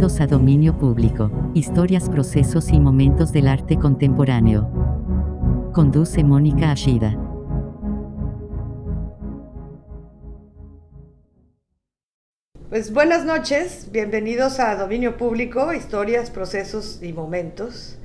Bienvenidos a Dominio Público, historias, procesos y momentos del arte contemporáneo. Conduce Mónica Ashida. Pues buenas noches, bienvenidos a Dominio Público, historias, procesos y momentos.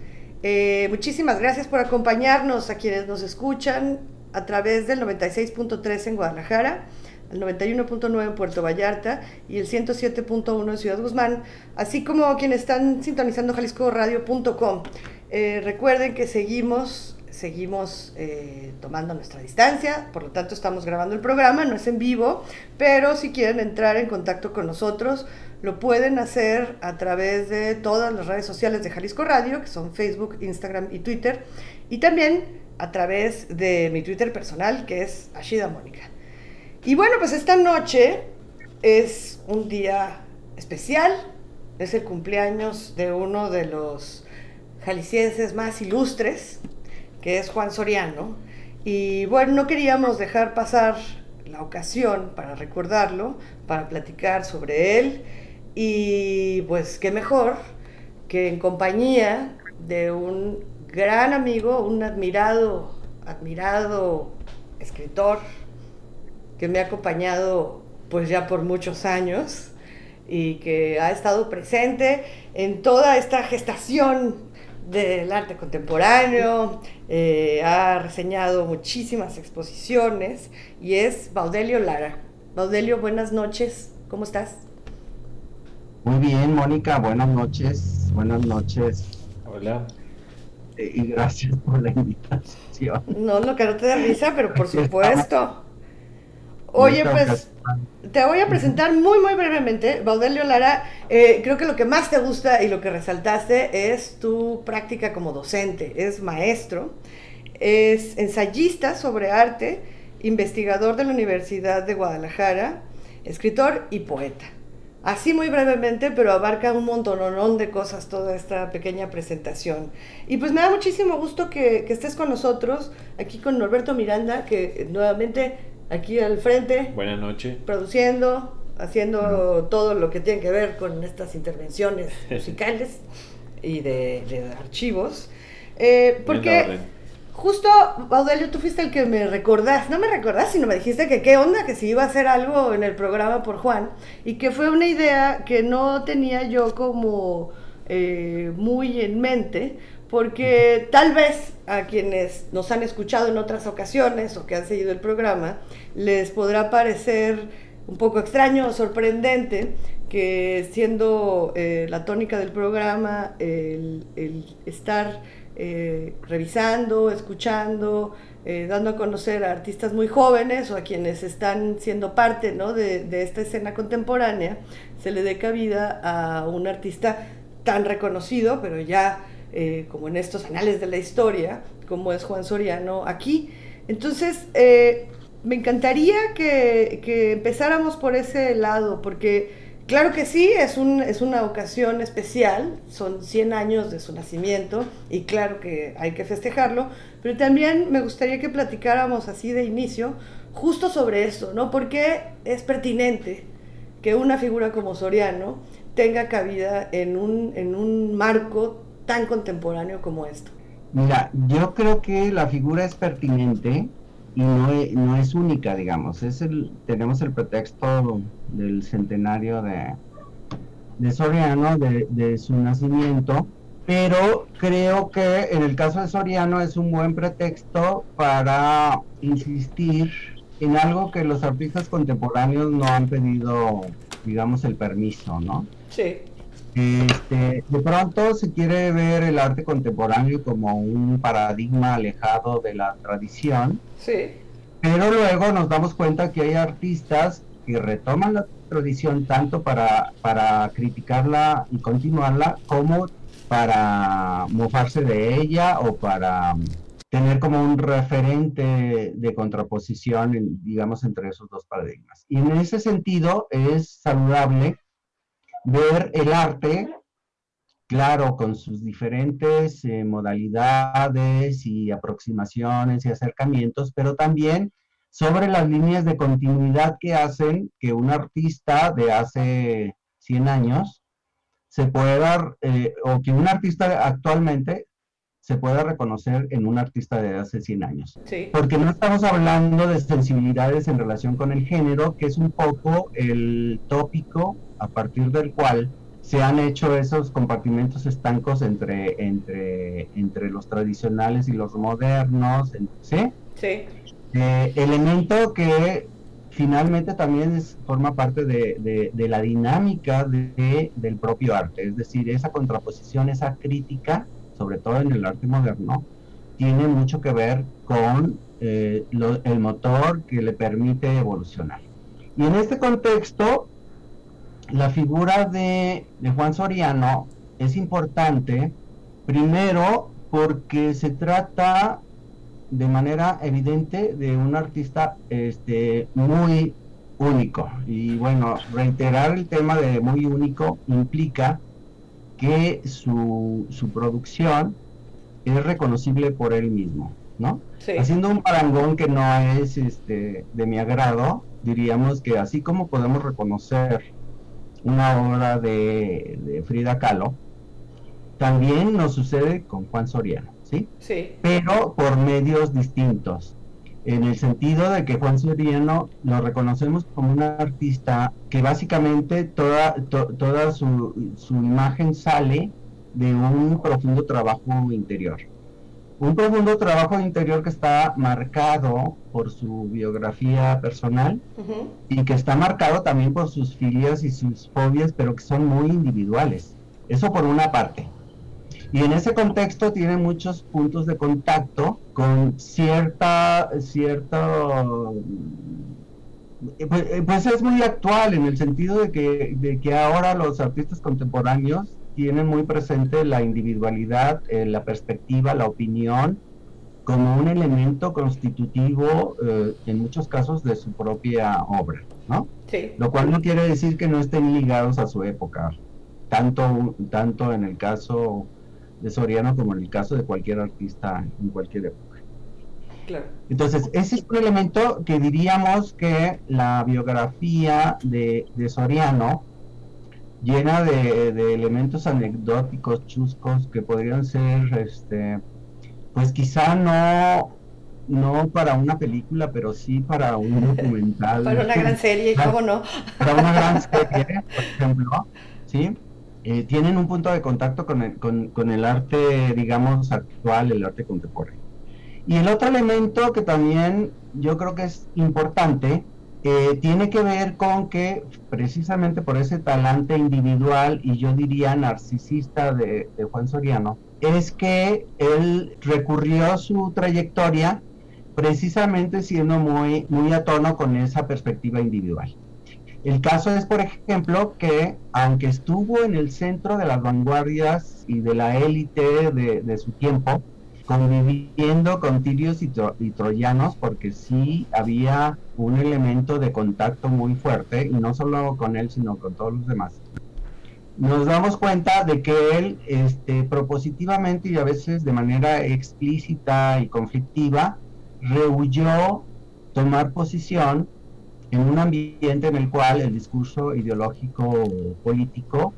Eh, muchísimas gracias por acompañarnos a quienes nos escuchan a través del 96.3 en Guadalajara, el 91.9 en Puerto Vallarta y el 107.1 en Ciudad Guzmán, así como quienes están sintonizando jaliscoradio.com. Eh, recuerden que seguimos, seguimos eh, tomando nuestra distancia, por lo tanto estamos grabando el programa, no es en vivo, pero si quieren entrar en contacto con nosotros, lo pueden hacer a través de todas las redes sociales de Jalisco Radio, que son Facebook, Instagram y Twitter, y también a través de mi Twitter personal, que es Ashida Mónica. Y bueno, pues esta noche es un día especial, es el cumpleaños de uno de los jaliscienses más ilustres, que es Juan Soriano. Y bueno, no queríamos dejar pasar la ocasión para recordarlo, para platicar sobre él. Y pues qué mejor que en compañía de un gran amigo, un admirado, admirado escritor, que me ha acompañado pues ya por muchos años y que ha estado presente en toda esta gestación del arte contemporáneo, eh, ha reseñado muchísimas exposiciones y es Baudelio Lara. Baudelio, buenas noches, ¿cómo estás? Muy bien, Mónica, buenas noches, buenas noches. Hola. Eh, y gracias por la invitación. No, no, que no te da risa, pero por supuesto. Oye, pues te voy a presentar muy, muy brevemente. Baudelio Lara, eh, creo que lo que más te gusta y lo que resaltaste es tu práctica como docente. Es maestro, es ensayista sobre arte, investigador de la Universidad de Guadalajara, escritor y poeta. Así muy brevemente, pero abarca un montón de cosas toda esta pequeña presentación. Y pues me da muchísimo gusto que, que estés con nosotros, aquí con Norberto Miranda, que nuevamente aquí al frente. Buenas noches. Produciendo, haciendo todo lo que tiene que ver con estas intervenciones musicales y de, archivos. Eh, porque justo, Baudelio, tú fuiste el que me recordás, no me recordás, sino me dijiste que qué onda, que si iba a hacer algo en el programa por Juan, y que fue una idea que no tenía yo como eh, muy en mente, porque tal vez a quienes nos han escuchado en otras ocasiones o que han seguido el programa, les podrá parecer un poco extraño o sorprendente que siendo eh, la tónica del programa el, estar eh, revisando, escuchando, eh, dando a conocer a artistas muy jóvenes o a quienes están siendo parte de, de esta escena contemporánea, se le dé cabida a un artista tan reconocido, pero ya eh, como en estos anales de la historia, como es Juan Soriano aquí. Entonces, eh, me encantaría que, empezáramos por ese lado, porque claro que sí, es, un, es una ocasión especial, son 100 años de su nacimiento y claro que hay que festejarlo, pero también me gustaría que platicáramos así de inicio justo sobre eso, ¿no? Porque es pertinente que una figura como Soriano tenga cabida en un, en un marco tan contemporáneo como esto? Mira, yo creo que la figura es pertinente y no es, no es única, digamos. Es el, tenemos el pretexto del centenario de, de Soriano, de, de su nacimiento, pero creo que en el caso de Soriano es un buen pretexto para insistir en algo que los artistas contemporáneos no han pedido, digamos, el permiso, ¿no? Sí. Este, de pronto se quiere ver el arte contemporáneo como un paradigma alejado de la tradición. Sí. Pero luego nos damos cuenta que hay artistas que retoman la tradición tanto para, para criticarla y continuarla como para mofarse de ella o para tener como un referente de contraposición, digamos, entre esos dos paradigmas. Y en ese sentido es saludable ver el arte, claro, con sus diferentes eh, modalidades y aproximaciones y acercamientos, pero también sobre las líneas de continuidad que hacen que un artista de hace 100 años se pueda, eh, o que un artista actualmente se pueda reconocer en un artista de hace 100 años. Porque no estamos hablando de sensibilidades en relación con el género, que es un poco el tópico a partir del cual se han hecho esos compartimentos estancos entre, entre, entre los tradicionales y los modernos, ¿sí? Sí. Eh, elemento que finalmente también es, forma parte de, de, la dinámica de, del propio arte, es decir, esa contraposición, esa crítica, sobre todo en el arte moderno, tiene mucho que ver con eh, el motor que le permite evolucionar. Y en este contexto, la figura de, de Juan Soriano es importante, primero porque se trata de manera evidente de un artista este, muy único. Y bueno, reiterar el tema de muy único implica que su, su producción es reconocible por él mismo, ¿no? Haciendo un parangón que no es este, de mi agrado, diríamos que así como podemos reconocer una obra de, de Frida Kahlo, también nos sucede con Juan Soriano. ¿sí? Pero por medios distintos. En el sentido de que Juan Soriano lo reconocemos como un artista que básicamente toda, toda su, su imagen sale de un profundo trabajo interior. Un profundo trabajo interior que está marcado por su biografía personal y que está marcado también por sus filias y sus fobias, pero que son muy individuales. Eso por una parte. Y en ese contexto tiene muchos puntos de contacto con cierta, cierta pues, eh, pues, es muy actual en el sentido de que, de que ahora los artistas contemporáneos tienen muy presente la individualidad, eh, la perspectiva, la opinión, como un elemento constitutivo eh, en muchos casos de su propia obra, ¿no? Sí. Lo cual no quiere decir que no estén ligados a su época, tanto, tanto en el caso de Soriano como en el caso de cualquier artista en cualquier época. Claro. Entonces, ese es un elemento que diríamos que la biografía de, Soriano, llena de, elementos anecdóticos, chuscos, que podrían ser, este, pues quizá no, no para una película, pero sí para un documental. para una gran serie, ¿cómo no? para una gran serie, por ejemplo, ¿sí? Eh, tienen un punto de contacto con el, con, el arte, digamos, actual, el arte contemporáneo. Y el otro elemento que también yo creo que es importante, eh, tiene que ver con que precisamente por ese talante individual y yo diría narcisista de, Juan Soriano, es que él recurrió su trayectoria precisamente siendo muy, muy a tono con esa perspectiva individual. El caso es, por ejemplo, que aunque estuvo en el centro de las vanguardias y de la élite de, su tiempo, conviviendo con tirios y, troyanos, porque sí había un elemento de contacto muy fuerte, y no solo con él, sino con todos los demás. Nos damos cuenta de que él, este, propositivamente y a veces de manera explícita y conflictiva, rehuyó tomar posición en un ambiente en el cual el discurso ideológico político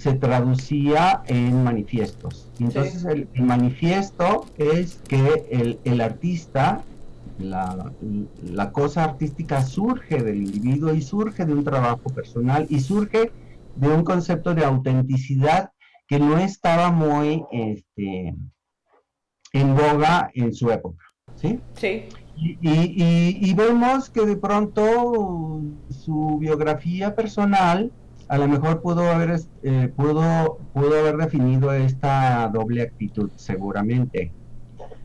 se traducía en manifiestos. entonces el, manifiesto es que el, artista, la, la, cosa artística surge del individuo y surge de un trabajo personal y surge de un concepto de autenticidad que no estaba muy este, en boga en su época. ¿sí? Sí. Y, vemos que de pronto su biografía personal a lo mejor pudo haber, eh, pudo, pudo haber definido esta doble actitud, seguramente.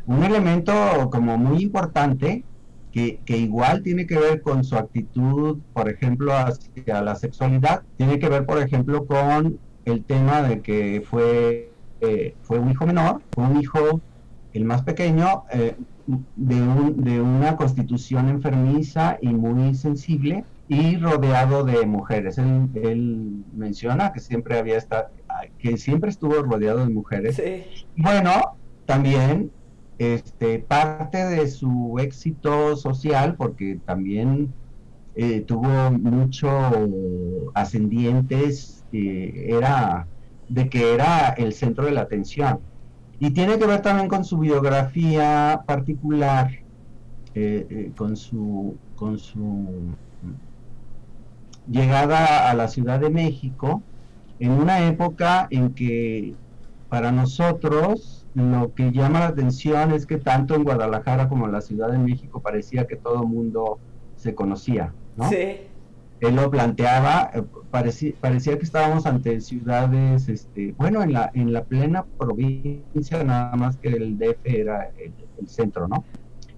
Un elemento como muy importante que, que, igual tiene que ver con su actitud, por ejemplo, hacia la sexualidad, tiene que ver, por ejemplo, con el tema de que fue, eh, fue un hijo menor, un hijo, el más pequeño, eh, de, una constitución enfermiza y muy sensible y rodeado de mujeres. Él, menciona que siempre había estado, que siempre estuvo rodeado de mujeres. Bueno, también este, parte de su éxito social, porque también eh, tuvo mucho ascendientes, eh, era de que era el centro de la atención. Y tiene que ver también con su biografía particular, eh, eh, con, su, con su llegada a la Ciudad de México, en una época en que para nosotros lo que llama la atención es que tanto en Guadalajara como en la Ciudad de México parecía que todo el mundo se conocía, ¿no? Sí él lo planteaba, eh, parecía, parecía, que estábamos ante ciudades, este, bueno, en la, en la plena provincia, nada más que el DF era el, centro, ¿no?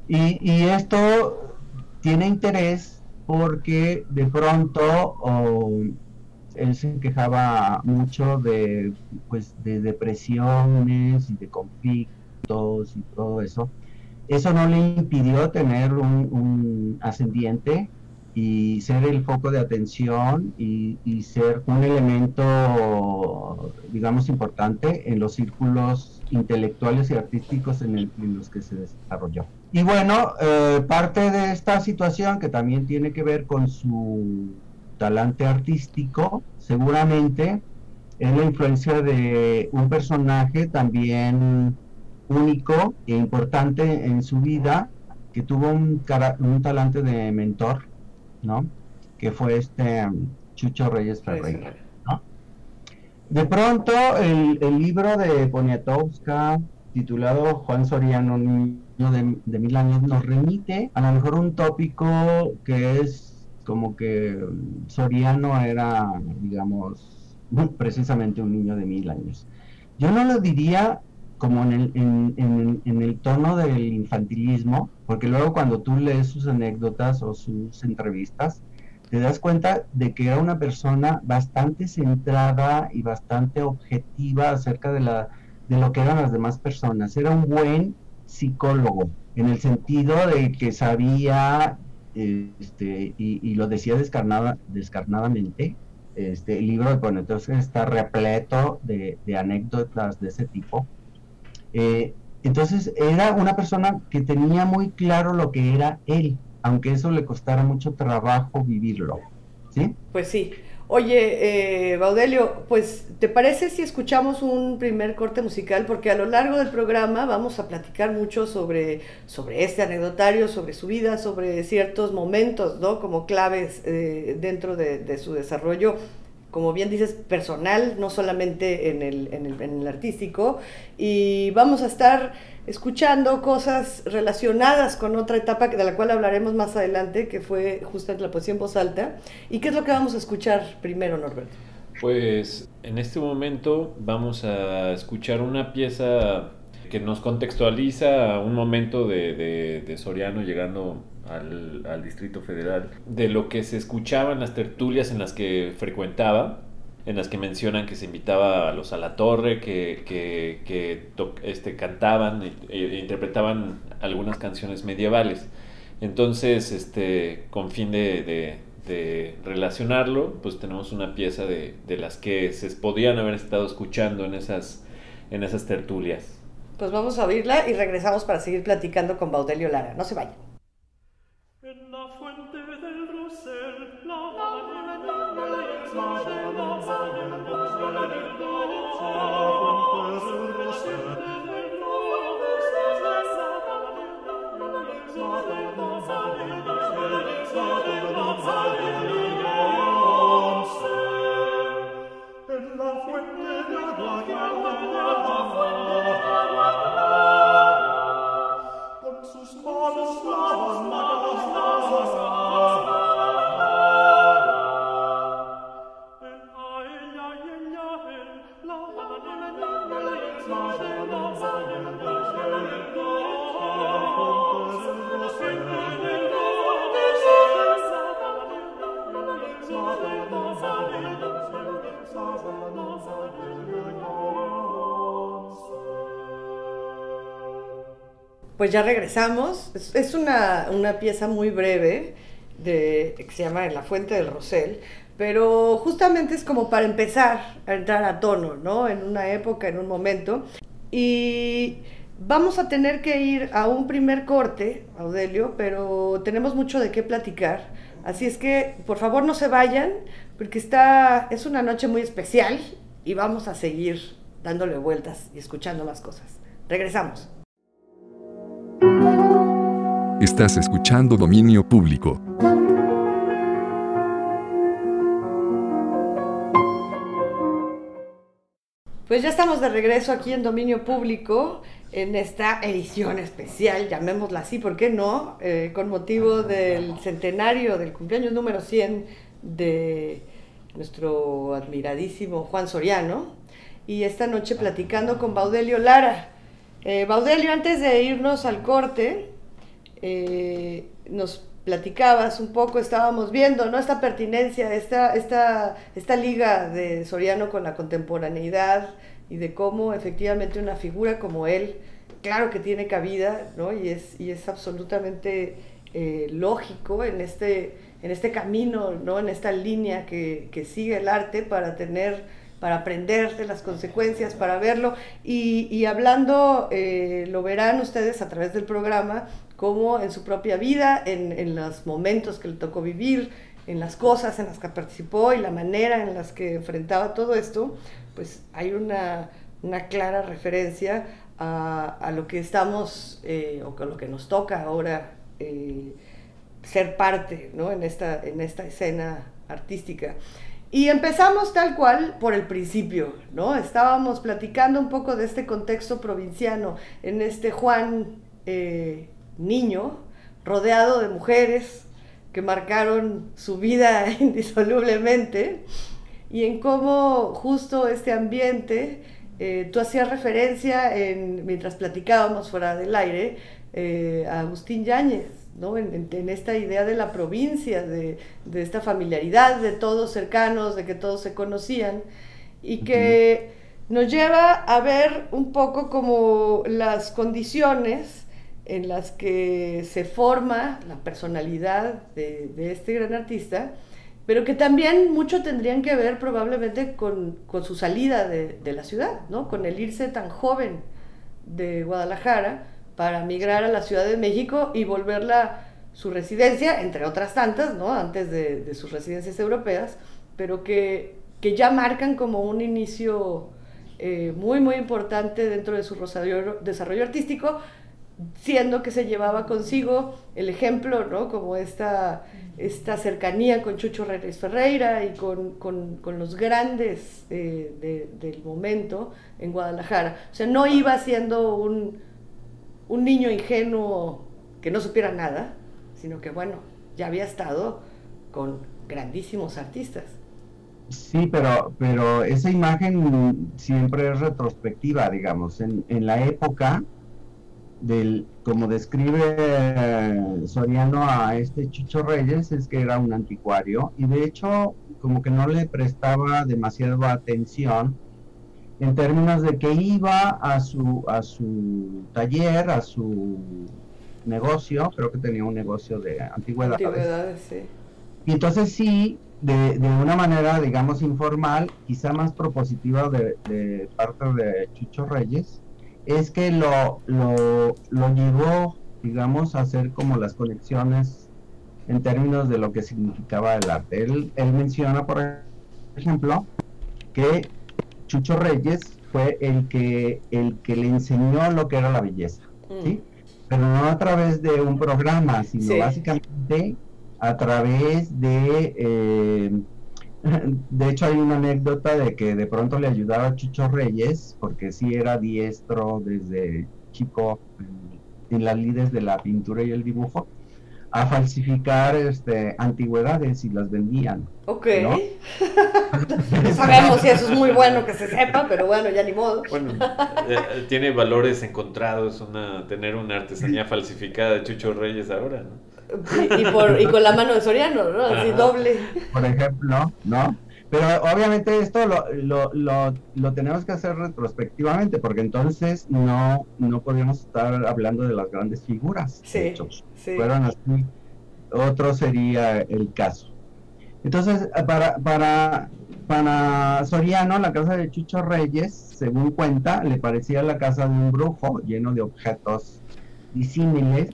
Y, y, esto tiene interés porque de pronto él se quejaba mucho de, pues, de depresiones y de conflictos y todo eso. Eso no le impidió tener un, un ascendiente y ser el foco de atención y, ser un elemento, digamos, importante en los círculos intelectuales y artísticos en, los que se desarrolló. Y bueno, eh, parte de esta situación que también tiene que ver con su talante artístico, seguramente es la influencia de un personaje también único e importante en su vida, que tuvo un, un talante de mentor ¿no? Que fue este um, Chucho Reyes Ferreira, ¿no? De pronto, el, libro de Poniatowska, titulado Juan Soriano, niño de, mil años, nos remite a lo mejor un tópico que es como que Soriano era, digamos, precisamente un niño de mil años. Yo no lo diría como en el, en, el tono del infantilismo, porque luego cuando tú lees sus anécdotas o sus entrevistas, te das cuenta de que era una persona bastante centrada y bastante objetiva acerca de, la, de lo que eran las demás personas. Era un buen psicólogo, en el sentido de que sabía, este, y, lo decía descarnada, descarnadamente, este, el libro de Ponentos está repleto de, de anécdotas de ese tipo, eh, entonces era una persona que tenía muy claro lo que era él, aunque eso le costara mucho trabajo vivirlo. ¿Sí? Pues sí. Oye, eh, Baudelio, pues ¿te parece si escuchamos un primer corte musical? Porque a lo largo del programa vamos a platicar mucho sobre, sobre este anecdotario, sobre su vida, sobre ciertos momentos, ¿no? Como claves eh, dentro de, su desarrollo como bien dices, personal, no solamente en, el, en el, artístico. Y vamos a estar escuchando cosas relacionadas con otra etapa de la cual hablaremos más adelante, que fue justamente la poesía en voz alta. ¿Y qué es lo que vamos a escuchar primero, Norberto? Pues en este momento vamos a escuchar una pieza que nos contextualiza un momento de, de, Soriano llegando al, Distrito Federal, de lo que se escuchaba en las tertulias en las que frecuentaba, en las que mencionan que se invitaba a los a la torre, que, que, este, cantaban e, e, interpretaban algunas canciones medievales. Entonces, este, con fin de, de, relacionarlo, pues tenemos una pieza de, de, las que se podían haber estado escuchando en esas, en esas tertulias. Pues vamos a oírla y regresamos para seguir platicando con Baudelio Lara. No se vayan. En la fuente del rosel, la Amen. Pues ya regresamos. Es, una, pieza muy breve de, que se llama la Fuente del Rosel, pero justamente es como para empezar a entrar a tono, ¿no? En una época, en un momento. Y vamos a tener que ir a un primer corte, Audelio, pero tenemos mucho de qué platicar. Así es que, por favor, no se vayan, porque está, es una noche muy especial y vamos a seguir dándole vueltas y escuchando más cosas. Regresamos. Estás escuchando Dominio Público. Pues ya estamos de regreso aquí en Dominio Público en esta edición especial, llamémosla así, ¿por qué no? Eh, con motivo del centenario del cumpleaños número 100 de nuestro admiradísimo Juan Soriano. Y esta noche platicando con Baudelio Lara. Eh, Baudelio, antes de irnos al corte, eh, nos platicabas un poco, estábamos viendo, ¿no? Esta pertinencia, esta, esta, esta liga de Soriano con la contemporaneidad y de cómo efectivamente una figura como él, claro que tiene cabida, ¿no? Y es, y es absolutamente eh, lógico en este, en este camino, ¿no? En esta línea que, que sigue el arte para tener para aprender de las consecuencias, para verlo. Y, y hablando, eh, lo verán ustedes a través del programa, como en su propia vida, en, en, los momentos que le tocó vivir, en las cosas en las que participó y la manera en las que enfrentaba todo esto, pues hay una, una clara referencia a, a, lo que estamos, eh, o a lo que nos toca ahora eh, ser parte ¿no? en, esta, en esta escena artística. Y empezamos tal cual por el principio, ¿no? Estábamos platicando un poco de este contexto provinciano, en este Juan eh, niño, rodeado de mujeres que marcaron su vida indisolublemente, y en cómo justo este ambiente, eh, tú hacías referencia en, mientras platicábamos fuera del aire, eh, a Agustín Yáñez, ¿no? En, en, esta idea de la provincia, de, de, esta familiaridad, de todos cercanos, de que todos se conocían, y que nos lleva a ver un poco como las condiciones en las que se forma la personalidad de, este gran artista, pero que también mucho tendrían que ver probablemente con, su salida de, la ciudad, ¿no? con el irse tan joven de Guadalajara para migrar a la Ciudad de México y volverla su residencia, entre otras tantas, ¿no? antes de, de sus residencias europeas, pero que, que, ya marcan como un inicio eh, muy, muy importante dentro de su desarrollo artístico, siendo que se llevaba consigo el ejemplo, ¿no? Como esta, esta cercanía con Chucho Reyes Ferreira y con, con, con los grandes eh, de, del momento en Guadalajara. O sea, no iba siendo un, un niño ingenuo que no supiera nada, sino que, bueno, ya había estado con grandísimos artistas. Sí, pero, pero esa imagen siempre es retrospectiva, digamos. En, en la época, del, como describe Soriano a este Chucho Reyes, es que era un anticuario y de hecho como que no le prestaba demasiada atención en términos de que iba a su, a su taller, a su negocio, creo que tenía un negocio de antigüedades. antigüedades sí. Y entonces sí, de, de, una manera, digamos, informal, quizá más propositiva de, de parte de Chucho Reyes, es que lo, lo, lo, llevó, digamos, a hacer como las conexiones en términos de lo que significaba el arte. Él, él menciona, por ejemplo, que Chucho Reyes fue el que, el que le enseñó lo que era la belleza, mm. ¿sí? Pero no a través de un programa, sino sí. básicamente a través de... Eh, de hecho, hay una anécdota de que de pronto le ayudaba a Chucho Reyes, porque sí era diestro desde chico en, en las lides de la pintura y el dibujo, a falsificar este, antigüedades y las vendían. Ok. ¿no? no sabemos si eso es muy bueno que se sepa, pero bueno, ya ni modo. Bueno, eh, tiene valores encontrados una, tener una artesanía falsificada de Chucho Reyes ahora, ¿no? Y, y, por, y con la mano de Soriano, ¿no? Así doble. Por ejemplo, ¿no? Pero obviamente esto lo, lo, lo, lo, tenemos que hacer retrospectivamente, porque entonces no, no podríamos estar hablando de las grandes figuras. Sí, de hecho, sí. fueron así, otro sería el caso. Entonces, para, para, para Soriano, la casa de Chucho Reyes, según cuenta, le parecía la casa de un brujo lleno de objetos disímiles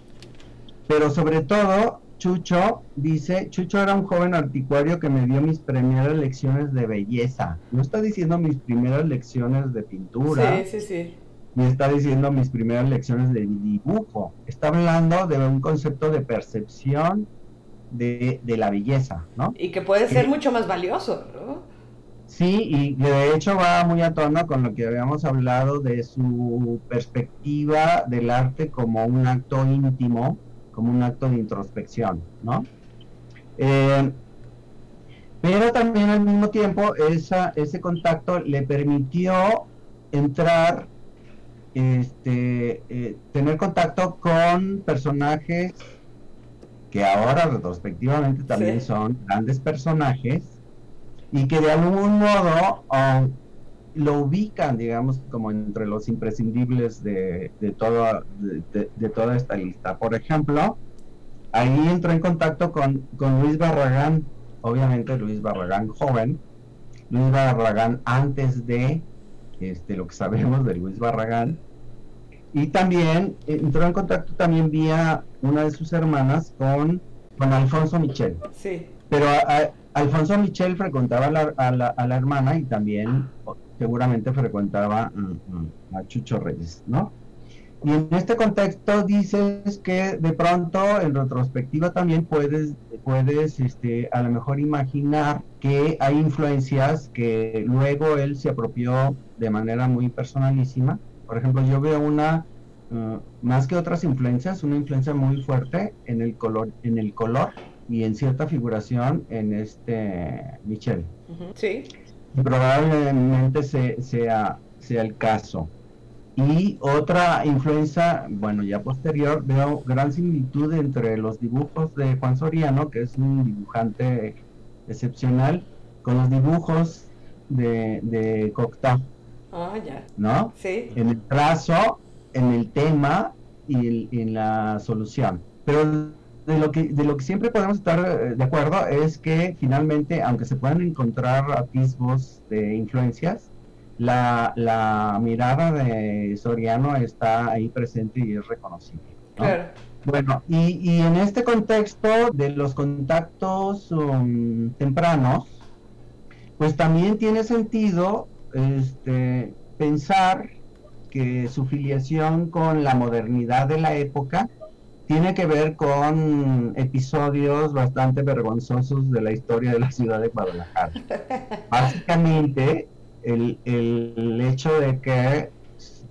pero sobre todo Chucho dice, Chucho era un joven anticuario que me dio mis primeras lecciones de belleza. No está diciendo mis primeras lecciones de pintura, Sí, sí, sí. ni está diciendo mis primeras lecciones de dibujo. Está hablando de un concepto de percepción de, de la belleza, ¿no? Y que puede ser mucho más valioso, ¿no? Sí, y que de hecho va muy a tono con lo que habíamos hablado de su perspectiva del arte como un acto íntimo, como un acto de introspección, ¿no? Eh, pero también al mismo tiempo esa, ese contacto le permitió entrar, este, eh, tener contacto con personajes que ahora retrospectivamente también Sí. son grandes personajes y que de algún modo lo ubican, digamos, como entre los imprescindibles de, de, toda, de, toda esta lista. Por ejemplo, ahí entró en contacto con, con Luis Barragán, obviamente Luis Barragán joven, Luis Barragán antes de este, lo que sabemos de Luis Barragán, y también entró en contacto también vía una de sus hermanas con, con Alfonso Michel. Sí. Pero a- a- Alfonso Michel frecuentaba a la, a la- a la hermana y también seguramente frecuentaba mm, mm, a Chucho Reyes, ¿no? Y en este contexto dices que de pronto en retrospectiva también puedes, puedes este, a lo mejor imaginar que hay influencias que luego él se apropió de manera muy personalísima. Por ejemplo, yo veo una, eh, más que otras influencias, una influencia muy fuerte en el color, en el color y en cierta figuración en este Michel. Sí. Probablemente se- sea, sea el caso. Y otra influencia, bueno, ya posterior, veo gran similitud entre los dibujos de Juan Soriano, que es un dibujante excepcional, con los dibujos de, de Cocteau, Ah, ya. ¿no? Sí. en el trazo, en el tema y el- en la solución. Pero de lo que de lo que siempre podemos estar eh, de acuerdo es que finalmente, aunque se puedan encontrar atisbos de influencias, la, la mirada de Soriano está ahí presente y es reconocible. ¿no? Claro. Bueno, y, y en este contexto de los contactos um, tempranos, pues también tiene sentido este, pensar que su filiación con la modernidad de la época tiene que ver con episodios bastante vergonzosos de la historia de la ciudad de Guadalajara. Básicamente, el, el hecho de que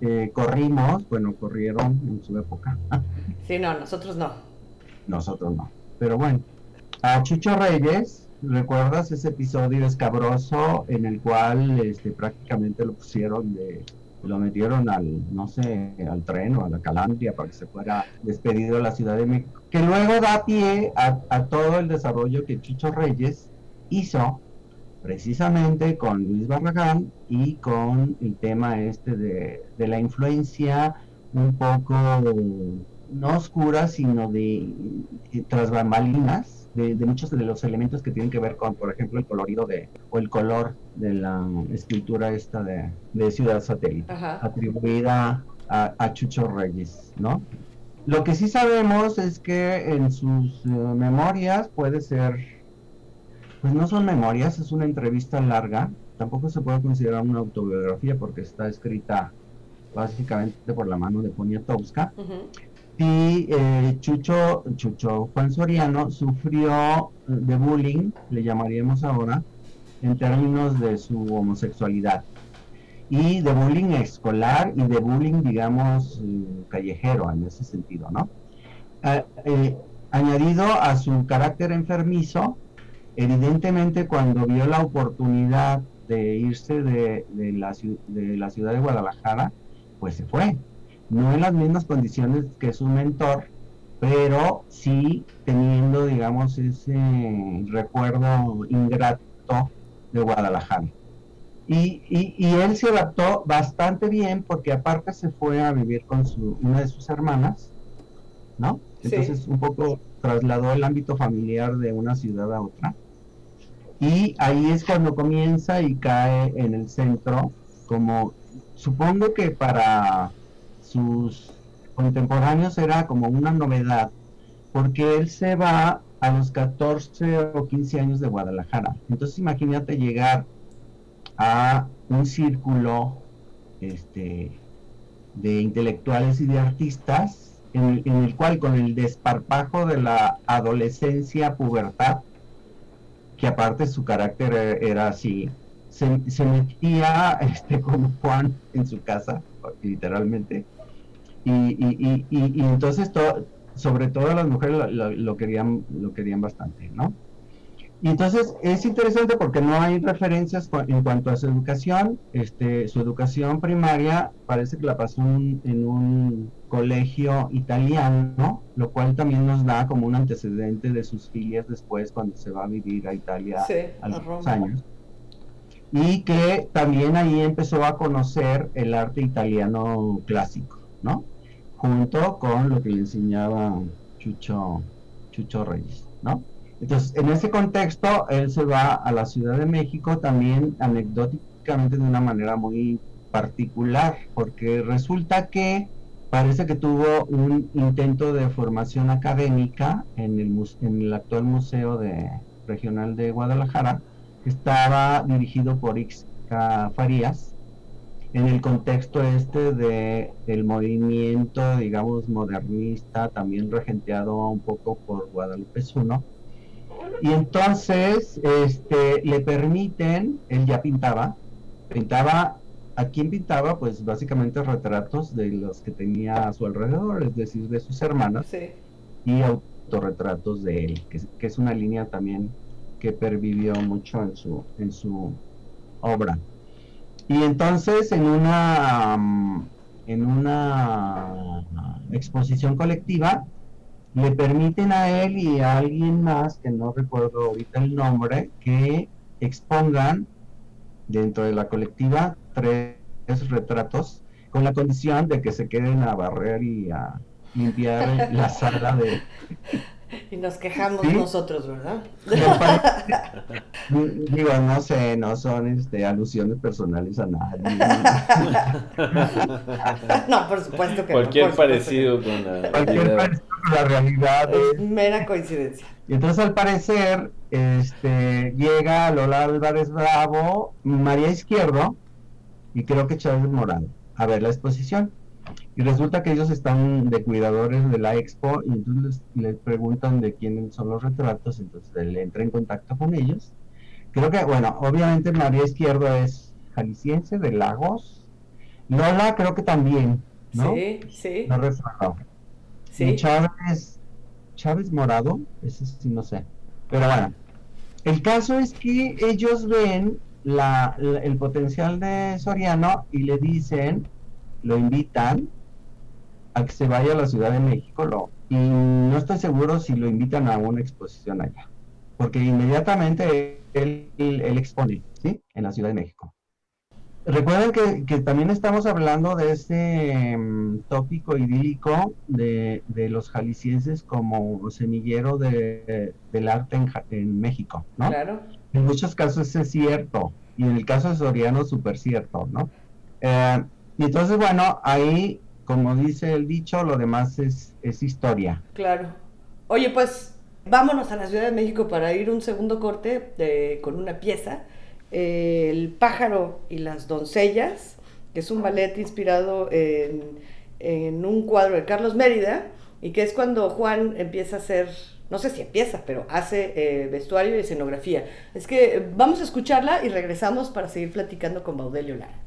eh, corrimos, bueno, corrieron en su época, Sí, no, nosotros no. nosotros no. Pero bueno, a Chucho Reyes, ¿recuerdas ese episodio escabroso en el cual este, prácticamente lo pusieron de, lo metieron al, no sé, al tren o a la calandria para que se fuera despedido de la Ciudad de México? Que luego da pie a, todo el desarrollo que Chucho Reyes hizo precisamente con Luis Barragán y con el tema este de, de la influencia un poco no oscura, sino de tras bambalinas, de, de muchos de los elementos que tienen que ver con, por ejemplo, el colorido de, o el color de la escultura esta de, de Ciudad Satélite, Ajá. atribuida a, a Chucho Reyes, ¿no? Lo que sí sabemos es que en sus eh, memorias puede ser, pues no son memorias, es una entrevista larga, tampoco se puede considerar una autobiografía porque está escrita básicamente por la mano de Poniatowska, Ujú. Y eh, Chucho, Chucho Juan Soriano sufrió eh, de bullying, le llamaríamos ahora, en términos de su homosexualidad. Y de bullying escolar y de bullying, digamos, eh, callejero en ese sentido, ¿no? Ah, añadido a su carácter enfermizo, evidentemente cuando vio la oportunidad de irse de, de la, de la ciudad de Guadalajara, pues se fue no en las mismas condiciones que su mentor, pero sí teniendo, digamos, ese recuerdo ingrato de Guadalajara. Y, y- y él se adaptó bastante bien porque aparte se fue a vivir con su, una de sus hermanas, ¿no? Sí. Entonces un poco trasladó el ámbito familiar de una ciudad a otra. Y ahí es cuando comienza y cae en el centro, como supongo que para sus contemporáneos era como una novedad porque él se va a los 14 o 15 años de Guadalajara. Entonces imagínate llegar a un círculo este, de intelectuales y de artistas en el, cual con el desparpajo de la adolescencia, pubertad, que aparte su carácter e- era así, se, se metía este, como Juan en su casa, literalmente, y, y, y, y, entonces to- sobre todo las mujeres lo, lo- lo querían lo querían bastante, ¿no? Y entonces es interesante porque no hay referencias en cuanto a su educación. Este, su educación primaria parece que la pasó en, en un colegio italiano, lo cual también nos da como un antecedente de sus filias después cuando se va a vivir a Italia Sí, a algunos Roma. años. Y que también ahí empezó a conocer el arte italiano clásico, ¿no? Junto con lo que le enseñaba Chucho, Chucho Reyes, ¿no? Entonces, en ese contexto, él se va a la Ciudad de México también anecdóticamente de una manera muy particular, porque resulta que parece que tuvo un intento de formación académica en el, en el actual Museo de, Regional de Guadalajara, que estaba dirigido por Ixca Farías, en el contexto este de el movimiento, digamos, modernista, también regenteado un poco por Guadalupe Zuno. Y entonces este, le permiten, él ya pintaba, pintaba, ¿a quién pintaba? Pues básicamente retratos de los que tenía a su alrededor, es decir, de sus hermanas Sí. y autorretratos de él, que, es- que es una línea también que pervivió mucho en su, en su obra. Y entonces en una, en una exposición colectiva le permiten a él y a alguien más, que no recuerdo ahorita el nombre, que expongan dentro de la colectiva tres retratos con la condición de que se queden a barrer y a limpiar la sala de, Y nos quejamos ¿Sí? nosotros, ¿verdad? digo no sé no son este alusiones personales a nadie no, por supuesto que Cualquier no. por supuesto parecido con la cualquier realidad. parecido con la realidad es- mera coincidencia. Y entonces al parecer este, llega Lola Álvarez Bravo, María Izquierdo y creo que Chávez Morán a ver la exposición. Y resulta que ellos están de cuidadores de la expo y entonces les, les preguntan de quiénes son los retratos, entonces él entra en contacto con ellos. Creo que, bueno, obviamente María Izquierdo es jalisciense de Lagos. Lola creo que también, ¿no? Sí, sí, No recuerdo. Y sí. Chávez, Chávez Morado, ese sí no sé. Pero bueno, el caso es que ellos ven la, la- el potencial de Soriano y le dicen, lo invitan a que se vaya a la Ciudad de México, lo, y no estoy seguro si lo invitan a una exposición allá, porque inmediatamente él, él, él expone, ¿sí? En la Ciudad de México. Recuerden que, que también estamos hablando de este mm, tópico idílico de, de los jaliscienses como semillero de, del arte en, en México, ¿no? Claro. En muchos casos es cierto, y en el caso de Soriano súper cierto, ¿no? Eh, y entonces, bueno, ahí, como dice el dicho, lo demás es, es historia. Claro. Oye, pues vámonos a la Ciudad de México para ir un segundo corte de- con una pieza, eh, El pájaro y las doncellas, que es un ballet inspirado en, en un cuadro de Carlos Mérida, y que es cuando Juan empieza a hacer, no sé si empieza, pero hace eh, vestuario y escenografía. Es que eh, vamos a escucharla y regresamos para seguir platicando con Baudelio Lara.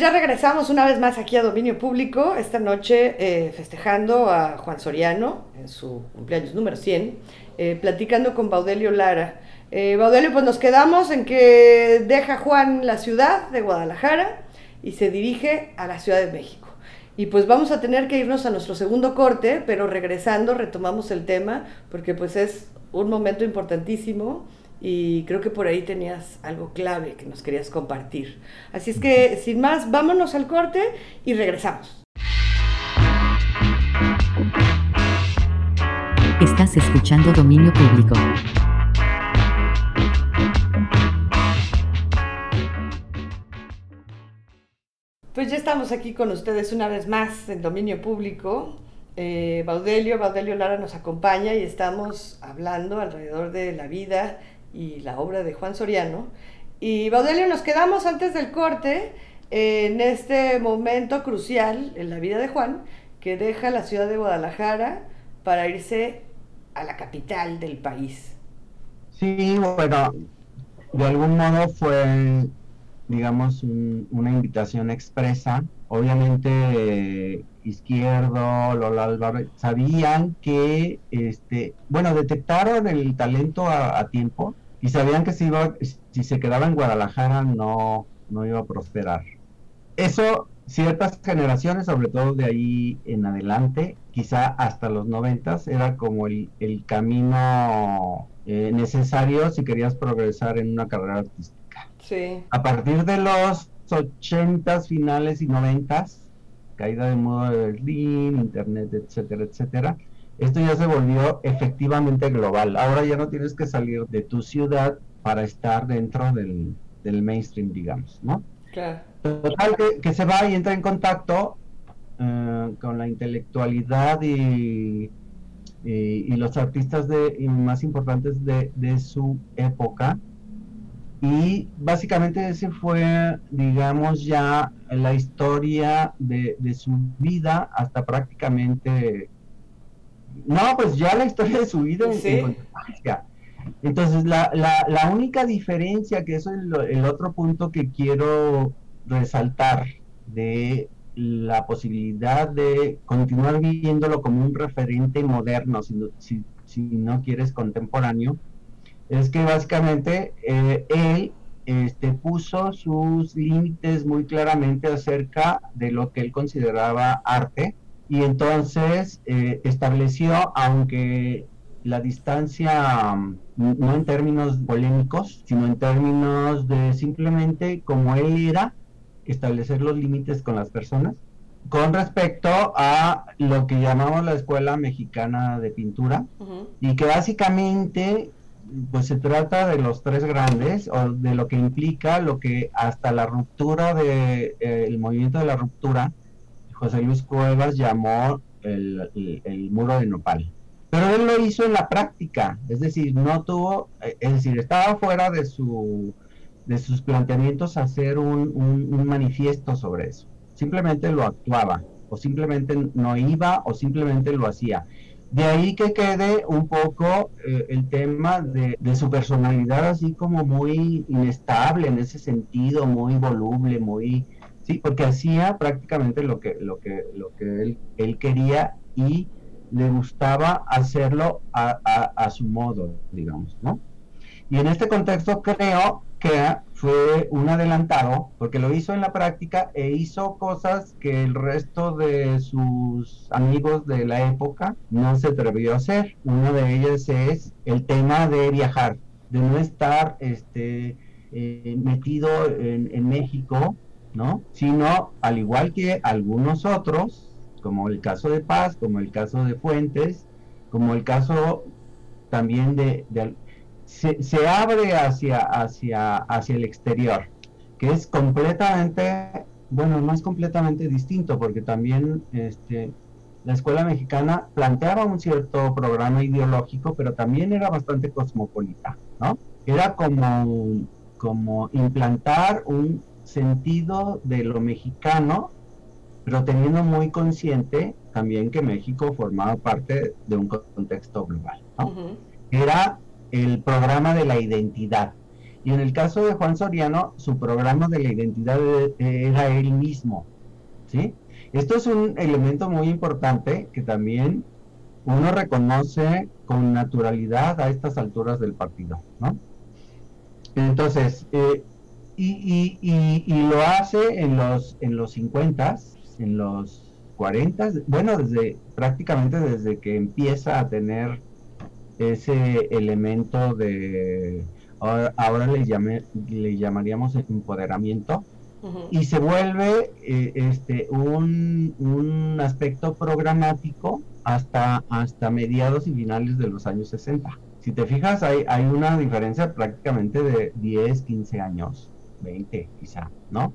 Ya regresamos una vez más aquí a Dominio Público, esta noche eh, festejando a Juan Soriano en su cumpleaños número 100, eh, platicando con Baudelio Lara. Eh, Baudelio, pues nos quedamos en que deja Juan la ciudad de Guadalajara y se dirige a la Ciudad de México. Y pues vamos a tener que irnos a nuestro segundo corte, pero regresando retomamos el tema porque pues es un momento importantísimo y creo que por ahí tenías algo clave que nos querías compartir. Así es que, sin más, vámonos al corte y regresamos. Estás escuchando Dominio Público. Pues ya estamos aquí con ustedes una vez más en Dominio Público. Eh, Baudelio, Baudelio Lara nos acompaña y estamos hablando alrededor de la vida y la obra de Juan Soriano. Y Baudelio, nos quedamos antes del corte en este momento crucial en la vida de Juan, que deja la ciudad de Guadalajara para irse a la capital del país. Sí, bueno, de algún modo fue, digamos, un- una invitación expresa. Obviamente, Izquierdo, Lola Álvarez, sabían que, este, bueno, detectaron el talento a tiempo y sabían que si, iba, si se quedaba en Guadalajara no, no iba a prosperar. Eso, ciertas generaciones, sobre todo de ahí en adelante, quizá hasta los noventas, era como el, el camino eh, necesario si querías progresar en una carrera artística. Sí, A partir de los ochentas finales y noventas, caída de moda de Berlín, internet, etcétera, etcétera, esto ya se volvió efectivamente global. Ahora ya no tienes que salir de tu ciudad para estar dentro del, del mainstream, digamos, ¿no? claro. Total, que, que se va y entra en contacto eh, con la intelectualidad y, y, y los artistas de, y más importantes de, de su época. Y básicamente ese fue, digamos, ya la historia de, de su vida hasta prácticamente... No, pues ya la historia de su vida Sí. en. Entonces, la, la, la única diferencia, que eso es lo- el otro punto que quiero resaltar de la posibilidad de continuar viéndolo como un referente moderno, si no, si, si no quieres contemporáneo, es que básicamente eh, él este, puso sus límites muy claramente acerca de lo que él consideraba arte y entonces eh, estableció, aunque la distancia, mm, no en términos polémicos, sino en términos de simplemente como él era, establecer los límites con las personas, con respecto a lo que llamamos la Escuela Mexicana de Pintura, y que básicamente pues se trata de los tres grandes o de lo que implica lo que hasta la ruptura de eh, el movimiento de la ruptura José Luis Cuevas llamó el, muro de nopal pero él lo hizo en la práctica, es decir, no tuvo, eh, es decir, estaba fuera de, su, de sus planteamientos hacer un, un manifiesto sobre eso, simplemente lo actuaba, o simplemente no iba, o simplemente lo hacía. De ahí que quede un poco eh, el tema de, su personalidad así como muy inestable en ese sentido, muy voluble, muy sí, porque hacía prácticamente lo que lo que lo que él, quería y le gustaba hacerlo a, a su modo, digamos, ¿no? Y en este contexto creo que fue un adelantado porque lo hizo en la práctica e hizo cosas que el resto de sus amigos de la época no se atrevió a hacer. Una de ellas es el tema de viajar, de no estar este, eh, metido en, en México, ¿no? Sino, al igual que algunos otros, como el caso de Paz, como el caso de Fuentes, como el caso también de, de se, abre hacia, hacia, hacia el exterior, que es completamente, bueno, no es completamente distinto, porque también este, la escuela mexicana planteaba un cierto programa ideológico, pero también era bastante cosmopolita, ¿no? Era como, como implantar un sentido de lo mexicano, pero teniendo muy consciente también que México formaba parte de un contexto global, ¿no? Era el programa de la identidad. Y en el caso de Juan Soriano, su programa de la identidad era él mismo. ¿sí? Esto es un elemento muy importante que también uno reconoce con naturalidad a estas alturas del partido. ¿no? Entonces, eh, y, y, y, lo hace en los, en los 50, en los 40, bueno, desde prácticamente desde que empieza a tener ese elemento de, ahora, le, llame, le llamaríamos empoderamiento, y se vuelve eh, este, un, un, aspecto programático hasta, hasta mediados y finales de los años 60. Si te fijas, hay, hay una diferencia prácticamente de 10, 15 años, 20 quizá, ¿no?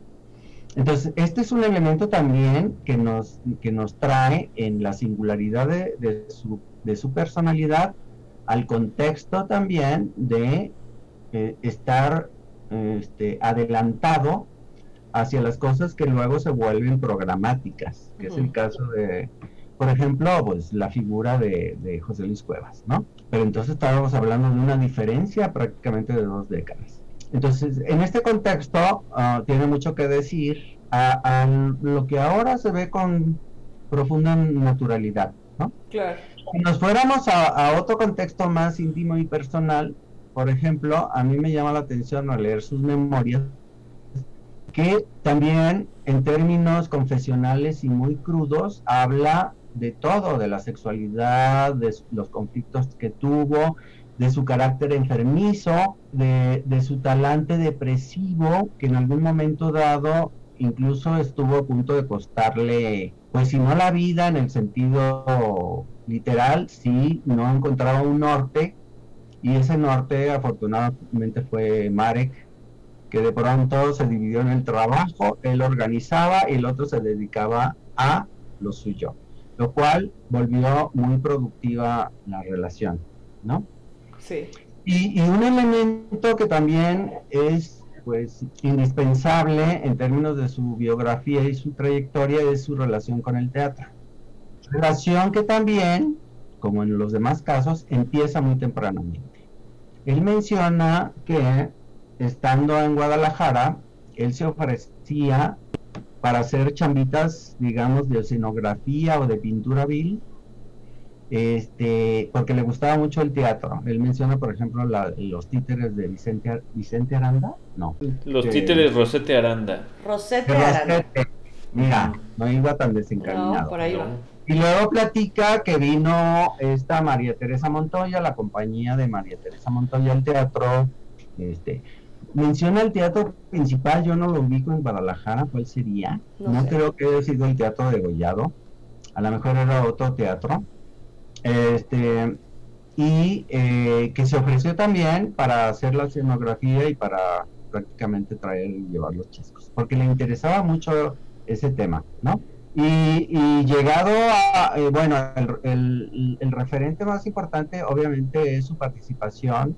Entonces, este es un elemento también que nos, que nos trae en la singularidad de, de, su, de su personalidad al contexto también de eh, estar este, adelantado hacia las cosas que luego se vuelven programáticas, que es el caso de, por ejemplo, pues la figura de, José Luis Cuevas, ¿no? Pero entonces estábamos hablando de una diferencia prácticamente de dos décadas. Entonces, en este contexto ah, tiene mucho que decir a, lo que ahora se ve con profunda naturalidad, ¿no? Claro. Si nos fuéramos a, otro contexto más íntimo y personal, por ejemplo, a mí me llama la atención al leer sus memorias, que también en términos confesionales y muy crudos habla de todo, de la sexualidad, de los conflictos que tuvo, de su carácter enfermizo, de, de, su talante depresivo, que en algún momento dado incluso estuvo a punto de costarle, pues si no la vida en el sentido literal, sí, no encontraba un norte y ese norte afortunadamente fue Marek, que de pronto se dividió en el trabajo, él organizaba y el otro se dedicaba a lo suyo, lo cual volvió muy productiva la relación, ¿no? Y, y un elemento que también es pues indispensable en términos de su biografía y su trayectoria es su relación con el teatro. Relación que también, como en los demás casos, empieza muy tempranamente. Él menciona que estando en Guadalajara, él se ofrecía para hacer chambitas, digamos, de escenografía o de pintura vil, este, porque le gustaba mucho el teatro. Él menciona, por ejemplo, los títeres de Vicente, Vicente Aranda, no. Los títeres Rosete Aranda. Rosete Aranda. Mira, no iba tan desencaminado. No, por ahí va. Y luego platica que vino esta María Teresa Montoya, la compañía de María Teresa Montoya al teatro. Este, menciona el teatro principal, yo no lo ubico en Guadalajara, ¿cuál sería? No, creo que haya sido el teatro de Gollado, a lo mejor era otro teatro. Este, y eh, que se ofreció también para hacer la escenografía y para prácticamente traer llevar los chicos, porque le interesaba mucho ese tema, ¿no? Y, y llegado a, eh, bueno, el, el- el referente más importante obviamente es su participación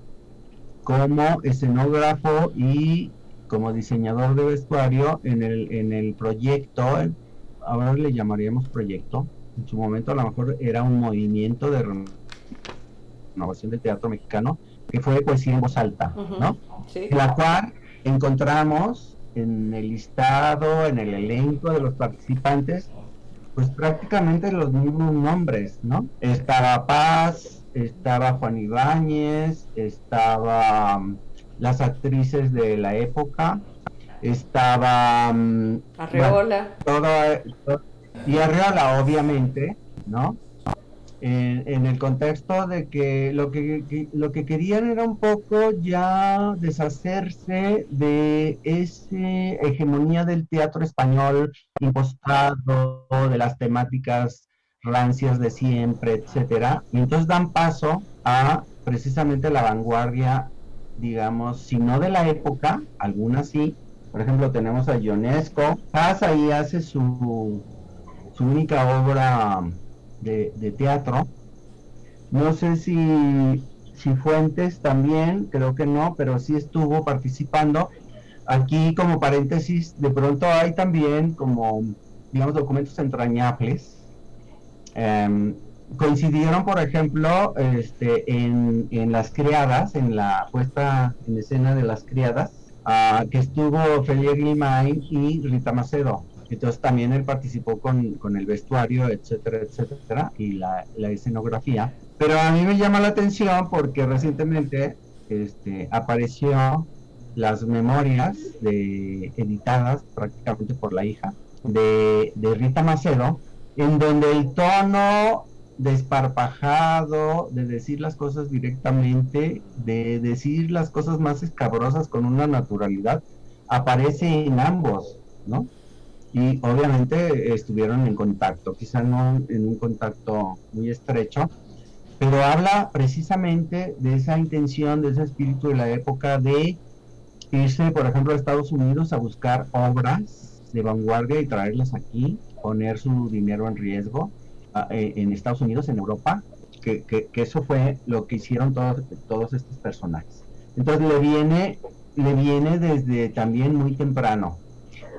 como escenógrafo y como diseñador de vestuario en el, en el proyecto, ahora le llamaríamos proyecto, en su momento a lo mejor era un movimiento de renovación del teatro mexicano, que fue poesía en voz alta. ¿no? Sí. la cual encontramos en el listado, en el elenco de los participantes, pues prácticamente los mismos nombres, ¿no? Estaba Paz, estaba Juan Ibáñez, estaba mm, las actrices de la época, estaba mm, Arreola. Y Arreola obviamente, ¿no? En, el contexto de que lo que, lo que querían era un poco ya deshacerse de esa hegemonía del teatro español impostado, de las temáticas rancias de siempre, etcétera, y entonces dan paso a precisamente la vanguardia, digamos, si no de la época, algunas sí, por ejemplo, tenemos a Ionesco. Paz ahí hace su, su única obra de, teatro. No sé si, si Fuentes también, creo que no, pero sí estuvo participando. Aquí como paréntesis, de pronto hay también como, digamos, documentos entrañables. Em, coincidieron, por ejemplo, este, en, en Las Criadas, en la puesta en escena de Las Criadas, ah, que estuvo Ofelia Gilmain y Rita Macedo. Entonces también él participó con, con el vestuario, etcétera, etcétera, y la, la escenografía. Pero a mí me llama la atención porque recientemente este, apareció las memorias de, editadas prácticamente por la hija de, de Rita Macedo, en donde el tono desparpajado de decir las cosas directamente, de decir las cosas más escabrosas con una naturalidad, aparece en ambos, ¿no? Y obviamente estuvieron en contacto, quizá no en un contacto muy estrecho, pero habla precisamente de esa intención, de ese espíritu de la época de irse, por ejemplo, a Estados Unidos a buscar obras de vanguardia y traerlas aquí, poner su dinero en riesgo a- eh, en Estados Unidos, en Europa, que, que- que eso fue lo que hicieron todos, todos estos personajes. Entonces le viene, le viene desde también muy temprano.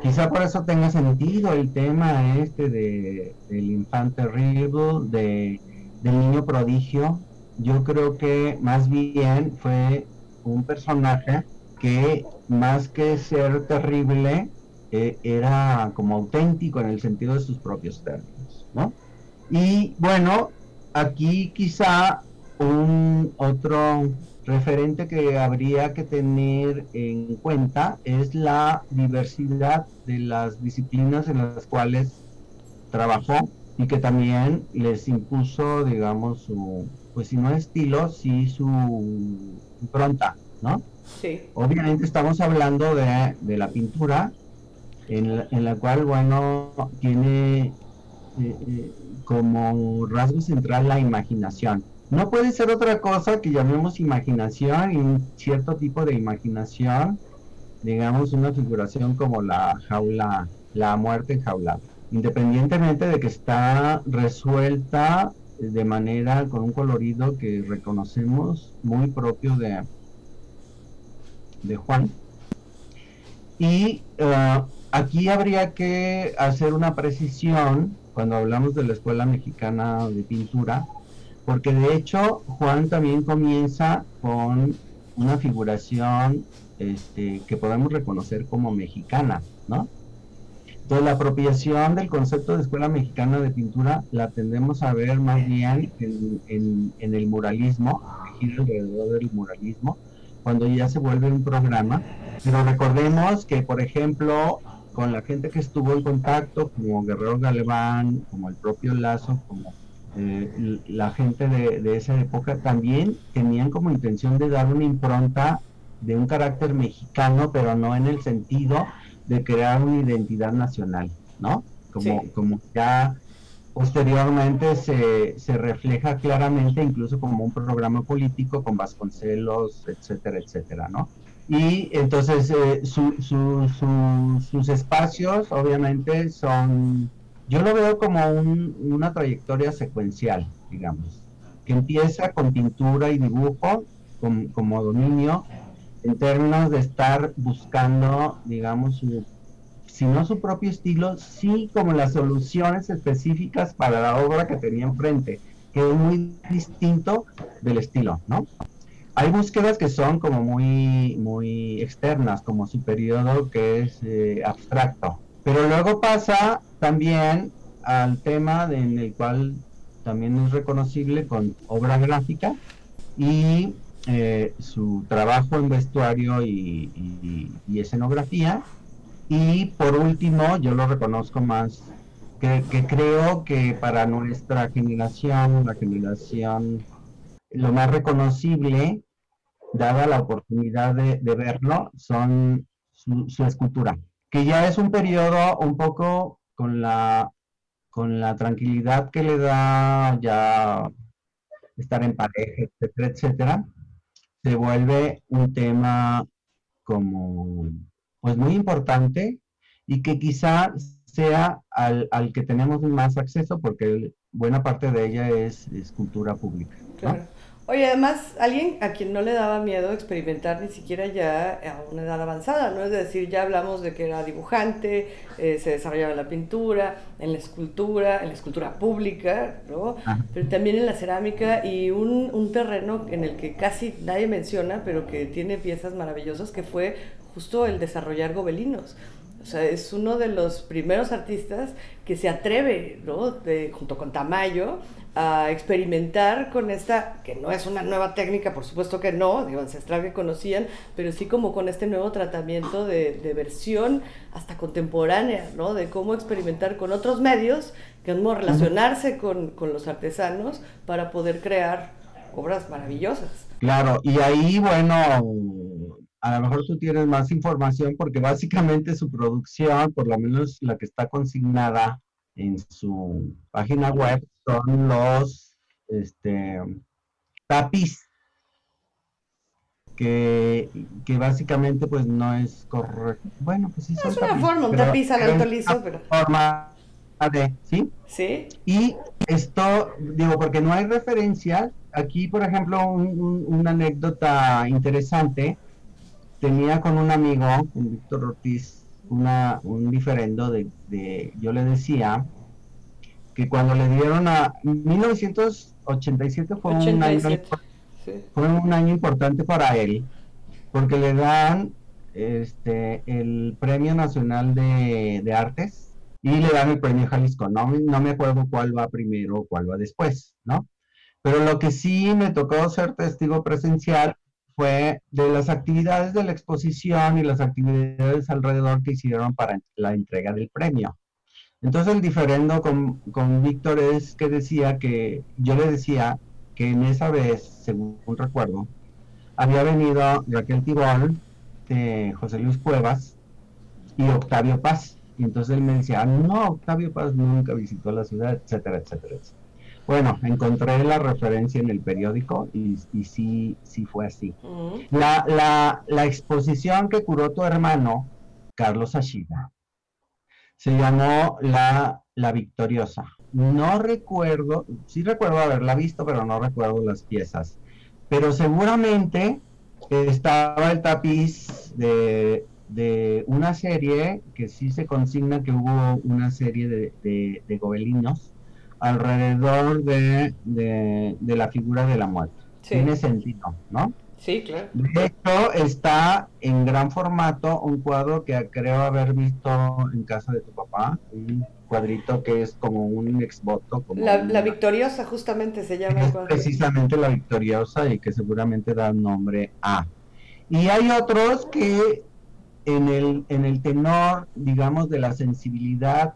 Quizá por eso tenga sentido el tema este de, del infante terrible, de, del niño prodigio. Yo creo que más bien fue un personaje que más que ser terrible, eh, era como auténtico en el sentido de sus propios términos, ¿no? Y bueno, aquí quizá un otro referente que habría que tener en cuenta es la diversidad de las disciplinas en las cuales trabajó y que también les impuso, digamos, su, pues si no estilo, sí su impronta, ¿no? Sí. Obviamente estamos hablando de, de la pintura, en la, en la cual, bueno, tiene eh, eh, como rasgo central la imaginación. No puede ser otra cosa que llamemos imaginación y un cierto tipo de imaginación, digamos, una figuración como la jaula, la muerte enjaulada. Independientemente de que está resuelta de manera con un colorido que reconocemos muy propio de, de Juan. Y eh, aquí habría que hacer una precisión cuando hablamos de la Escuela Mexicana de Pintura, porque de hecho Juan también comienza con una figuración este, que podemos reconocer como mexicana, ¿no? Entonces la apropiación del concepto de Escuela Mexicana de Pintura la tendemos a ver más bien en, el muralismo, alrededor del muralismo, cuando ya se vuelve un programa. Pero recordemos que, por ejemplo, con la gente que estuvo en contacto, como Guerrero Galván, como el propio Lazo, como eh, la gente de, de esa época, también tenían como intención de dar una impronta de un carácter mexicano, pero no en el sentido de crear una identidad nacional, ¿no? Como, Sí. como ya posteriormente se, se refleja claramente incluso como un programa político con Vasconcelos, etcétera, etcétera, ¿no? Y entonces eh, su- su- su- sus espacios obviamente son yo lo veo como una trayectoria secuencial, digamos, que empieza con pintura y dibujo como dominio en términos de estar buscando, digamos, su, si no su propio estilo, sí como las soluciones específicas para la obra que tenía enfrente, que es muy distinto del estilo, ¿no? Hay búsquedas que son como muy, muy externas, como su periodo que es eh, abstracto, pero luego pasa también al tema en el cual también es reconocible con obra gráfica y eh, su trabajo en vestuario y, escenografía. Y por último, yo lo reconozco más, que, creo que para nuestra generación, la generación, lo más reconocible, dada la oportunidad de, verlo, son su escultura que ya es un periodo un poco con la, con la tranquilidad que le da ya estar en pareja, etcétera, etcétera, se vuelve un tema como pues muy importante y que quizá sea al, que tenemos más acceso porque buena parte de ella es, escultura pública. Oye, además, alguien a quien no le daba miedo experimentar ni siquiera ya a una edad avanzada, ¿no? Es decir, ya hablamos de que era dibujante, eh, se desarrollaba en la pintura, en la escultura, en la escultura pública, ¿no? Pero también en la cerámica y un, un terreno en el que casi nadie menciona, pero que tiene piezas maravillosas, que fue justo el desarrollar gobelinos. O sea, es uno de los primeros artistas que se atreve, ¿no? De, junto con Tamayo, a experimentar con esta, que no es una nueva técnica, por supuesto que no, digo, ancestral que conocían, pero sí como con este nuevo tratamiento de, versión hasta contemporánea, ¿no? De cómo experimentar con otros medios, cómo relacionarse con, con los artesanos para poder crear obras maravillosas. Claro, y ahí, bueno, a lo mejor tú tienes más información porque básicamente su producción, por lo menos la que está consignada en su página web, son los este, tapiz, que, que, básicamente pues no es correcto. Bueno, pues sí son Es una forma, un tapiz al alto liso, pero... Forma de, ¿sí? Sí. Y esto, digo, porque no hay referencia, aquí por ejemplo una anécdota interesante, tenía con un amigo, con Víctor Ortiz, una, un diferendo de, de, yo le decía que cuando le dieron a 1987 fue un año fue un año importante para él porque le dan este el premio nacional de, artes y le dan el premio Jalisco. No, no me acuerdo cuál va primero o cuál va después no pero lo que sí me tocó ser testigo presencial fue de las actividades de la exposición y las actividades alrededor que hicieron para la entrega del premio. Entonces el diferendo con, con Víctor es que decía que, yo le decía que en esa vez, según recuerdo, había venido Raquel Tibol, de José Luis Cuevas y Octavio Paz. Y entonces él me decía, no, Octavio Paz nunca visitó la ciudad, etcétera, etcétera, Bueno, encontré la referencia en el periódico y, sí, sí fue así. la, la, la exposición que curó tu hermano, Carlos Ashida, se llamó La, la Victoriosa. No recuerdo, sí recuerdo haberla visto, pero no recuerdo las piezas. Pero seguramente estaba el tapiz de, una serie que sí se consigna que hubo una serie de, de, gobelinos alrededor de, la figura de la muerte. Tiene sentido, ¿no? Sí, claro. De hecho, está en gran formato un cuadro que creo haber visto en casa de tu papá, un cuadrito que es como un exvoto. Como la, Victoriosa justamente se llama. Es precisamente la Victoriosa y que seguramente da nombre a. Y hay otros que en el, en el tenor, digamos, de la sensibilidad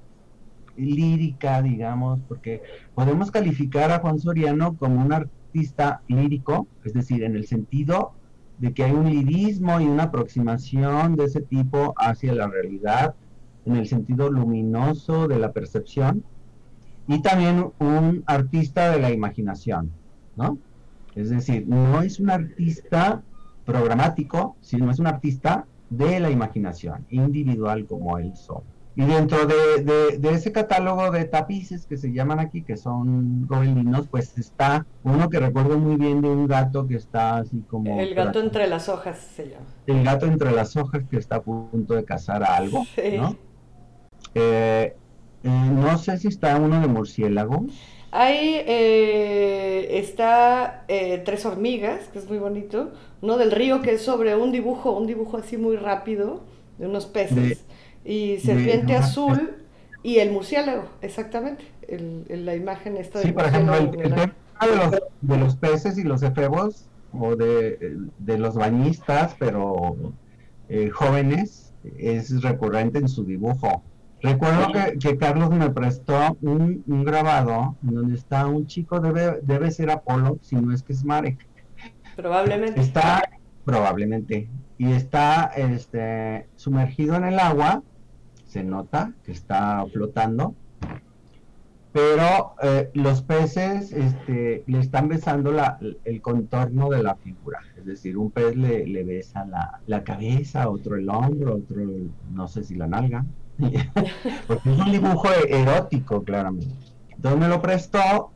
lírica, digamos, porque podemos calificar a Juan Soriano como un artista lírico, es decir, en el sentido de que hay un lirismo y una aproximación de ese tipo hacia la realidad, en el sentido luminoso de la percepción, y también un artista de la imaginación, ¿no? Es decir, no es un artista programático, sino es un artista de la imaginación, individual como él solo. Y dentro de, de- de ese catálogo de tapices que se llaman aquí, que son gobelinos, pues está uno que recuerdo muy bien de un gato que está así como... El gato entre las hojas se llama. El gato entre las hojas que está a punto de cazar a algo, Sí. ¿no? Eh, eh, no sé si está uno de murciélago. Ahí eh, está eh, Tres hormigas, que es muy bonito. Uno del río, que es sobre un dibujo, un dibujo así muy rápido, de unos peces. Y serpiente azul y el murciélago, exactamente. El, el- la imagen esta del Sí, por ejemplo, el, murciélago el volar. tema de los, de los peces y los efebos, o de, de los bañistas, pero eh, jóvenes, es recurrente en su dibujo. Recuerdo que, que Carlos me prestó un, un grabado en donde está un chico, debe, debe ser Apolo, si no es que es Marek. Probablemente. Está, probablemente, y está este, sumergido en el agua, se nota que está flotando, pero eh, los peces este, le están besando la- el contorno de la figura, es decir, un pez le, besa la, cabeza, otro el hombro, otro el- no sé si la nalga, porque es un dibujo erótico, claramente. Entonces me lo prestó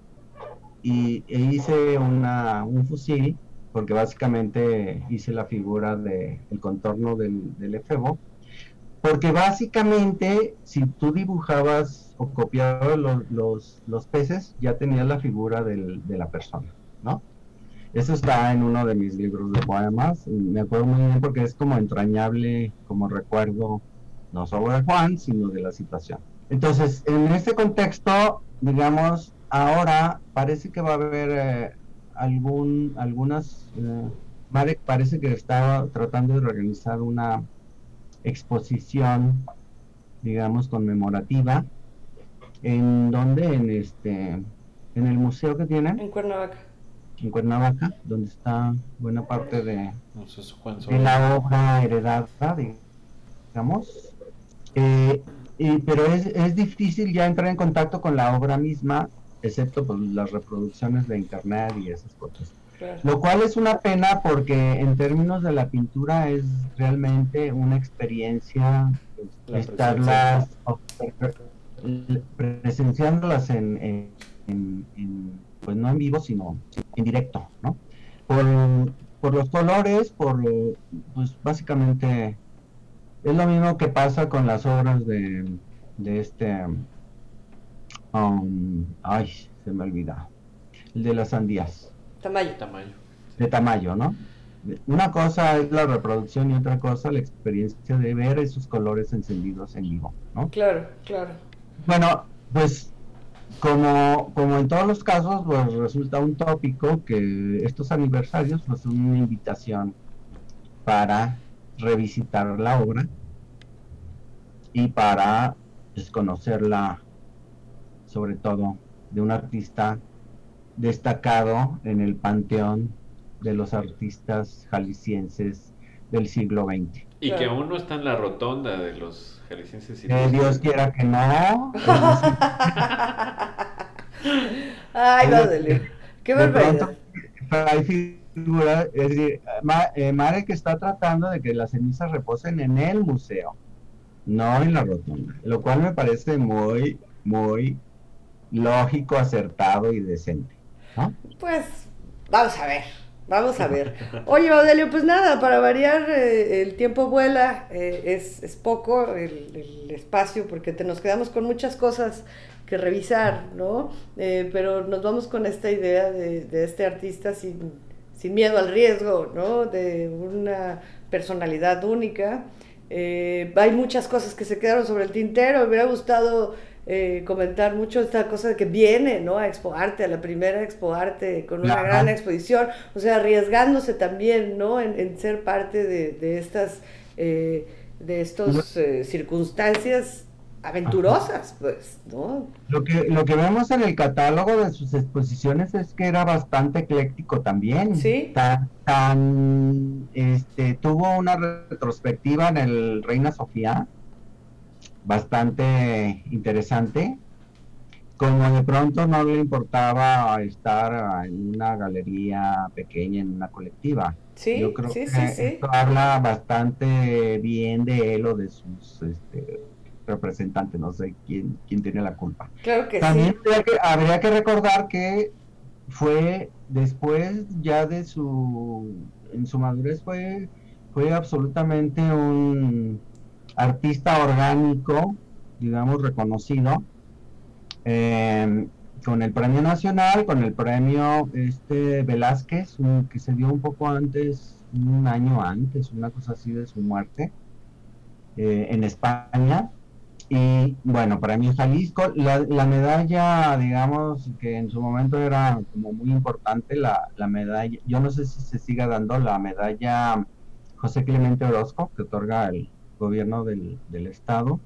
y e hice un fusil, porque básicamente hice la figura del el contorno del, del efebo, porque básicamente si tú dibujabas o copiabas los, los, los peces, ya tenías la figura del- de la persona, ¿no? Eso está en uno de mis libros de poemas, me acuerdo muy bien porque es como entrañable, como recuerdo, no solo de Juan, sino de la situación. Entonces, en este contexto, digamos, ahora parece que va a haber eh, algún, algunas, eh, Marek parece que estaba tratando de organizar una exposición, digamos, conmemorativa, en donde, en este, en el museo que tienen, En Cuernavaca. en Cuernavaca, donde está buena parte de, No sé, Juan de Soler. la obra heredada, digamos. Eh, y- pero es, es difícil ya entrar en contacto con la obra misma, excepto pues, las reproducciones de internet y esas cosas. Claro. Lo cual es una pena porque en términos de la pintura es realmente una experiencia La estarlas presenciándolas en, en- en- en, pues no en vivo sino en directo, ¿no? Por, por los colores, por pues básicamente es lo mismo que pasa con las obras de, de este um, ay, se me olvida. El de las sandías Tamayo. Tamaño. de tamaño, ¿no? Una cosa es la reproducción y otra cosa la experiencia de ver esos colores encendidos en vivo, ¿no? Claro, claro. Bueno, pues como, como en todos los casos, pues resulta un tópico que estos aniversarios pues, son una invitación para revisitar la obra y para pues, conocerla, sobre todo, de un artista destacado en el panteón de los artistas jaliscienses del siglo XX. Y que aún no está en la rotonda de los jaliscienses. y Que los- Dios quiera que no. Ay, Es Baudelaire. Qué de barbaridad. pronto hay figuras, es decir, Ma- eh, Marek está tratando de que las cenizas reposen en el museo, no en la rotonda, lo cual me parece muy, muy lógico, acertado y decente. Pues vamos a ver, vamos a ver. Oye, Baudelio, pues nada, para variar, eh, el tiempo vuela, eh, es, es poco el, espacio porque te nos quedamos con muchas cosas que revisar, ¿no? Eh, pero nos vamos con esta idea de, este artista sin, sin miedo al riesgo, ¿no? De una personalidad única. Hay muchas cosas que se quedaron sobre el tintero, me hubiera gustado eh, comentar mucho esta cosa de que viene, ¿no? A Expo Arte, a la primera Expo Arte, con una Ajá. gran exposición, o sea, arriesgándose también, ¿no? En, en ser parte de, de estas, eh, de estos eh, circunstancias aventurosas, pues, ¿no? Lo que, lo que vemos en el catálogo de sus exposiciones es que era bastante ecléctico también. Sí. Tan, tan, este, tuvo una retrospectiva en el Reina Sofía, bastante interesante. Como de pronto no le importaba estar en una galería pequeña, en una colectiva. Sí, Yo creo sí, que sí, esto habla bastante bien de él o de sus este, representante, no sé quién, quién tiene la culpa. Claro que También sí. habría que, habría que recordar que fue después ya de su, en su madurez fue, fue absolutamente un artista orgánico, digamos, reconocido, eh, con el premio nacional, con el premio este Velázquez, un- que se dio un poco antes, un año antes, una cosa así de su muerte, eh, en España. Y bueno, premio Jalisco, la, la medalla, digamos, que en su momento era como muy importante, la, la medalla, yo no sé si se siga dando la medalla José Clemente Orozco, que otorga el gobierno del, del estado,